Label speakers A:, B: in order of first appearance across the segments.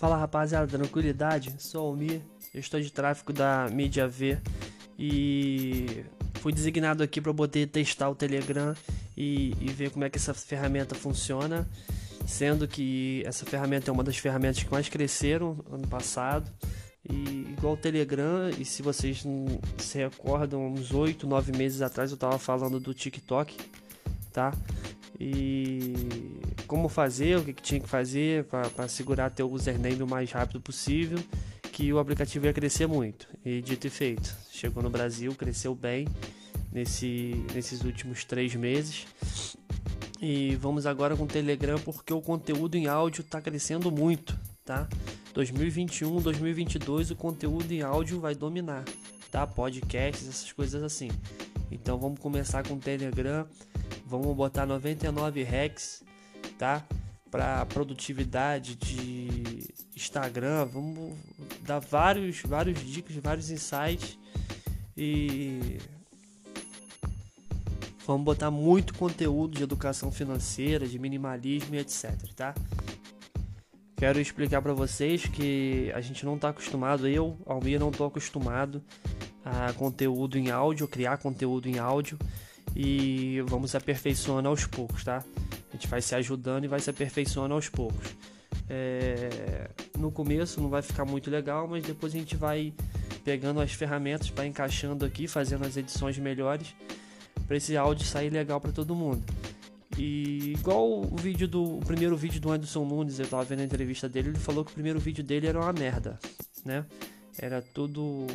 A: Fala rapaziada, tranquilidade? Sou Almir, gestor de tráfego da Mídia V e fui designado aqui para poder testar o Telegram e, e, ver como é que essa ferramenta funciona, sendo que essa ferramenta é uma das ferramentas que mais cresceram ano passado. E igual o Telegram, e se vocês se recordam, uns 8, 9 meses atrás eu estava falando do TikTok, tá? E como fazer, o que, que tinha que fazer para segurar teu username o mais rápido possível, que o aplicativo ia crescer muito. E dito e feito, chegou no Brasil, cresceu bem nesse, nesses últimos três meses. E vamos agora com o Telegram porque o conteúdo em áudio está crescendo muito, tá? 2021, 2022 o conteúdo em áudio vai dominar, tá? Podcasts, essas coisas assim. Então vamos começar com o Telegram. Vamos botar 99 hacks tá? Para produtividade de Instagram, vamos dar vários, vários dicas, vários insights e vamos botar muito conteúdo de educação financeira, de minimalismo e etc, tá? Quero explicar para vocês que a gente não está acostumado, eu, Almir, não estou acostumado a conteúdo em áudio, criar conteúdo em áudio e vamos aperfeiçoando aos poucos, tá? Gente vai se ajudando e vai se aperfeiçoando aos poucos. É... No começo não vai ficar muito legal, mas depois a gente vai pegando as ferramentas para encaixando aqui, fazendo as edições melhores para esse áudio sair legal para todo mundo. E igual o vídeo do o primeiro vídeo do Anderson Nunes, eu tava vendo a entrevista dele, ele falou que o primeiro vídeo dele era uma merda, né? Era tudo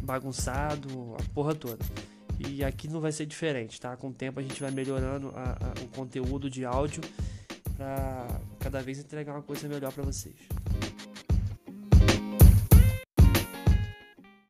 A: bagunçado, a porra toda. E aqui não vai ser diferente, tá? Com o tempo a gente vai melhorando a, a, o conteúdo de áudio para cada vez entregar uma coisa melhor para vocês.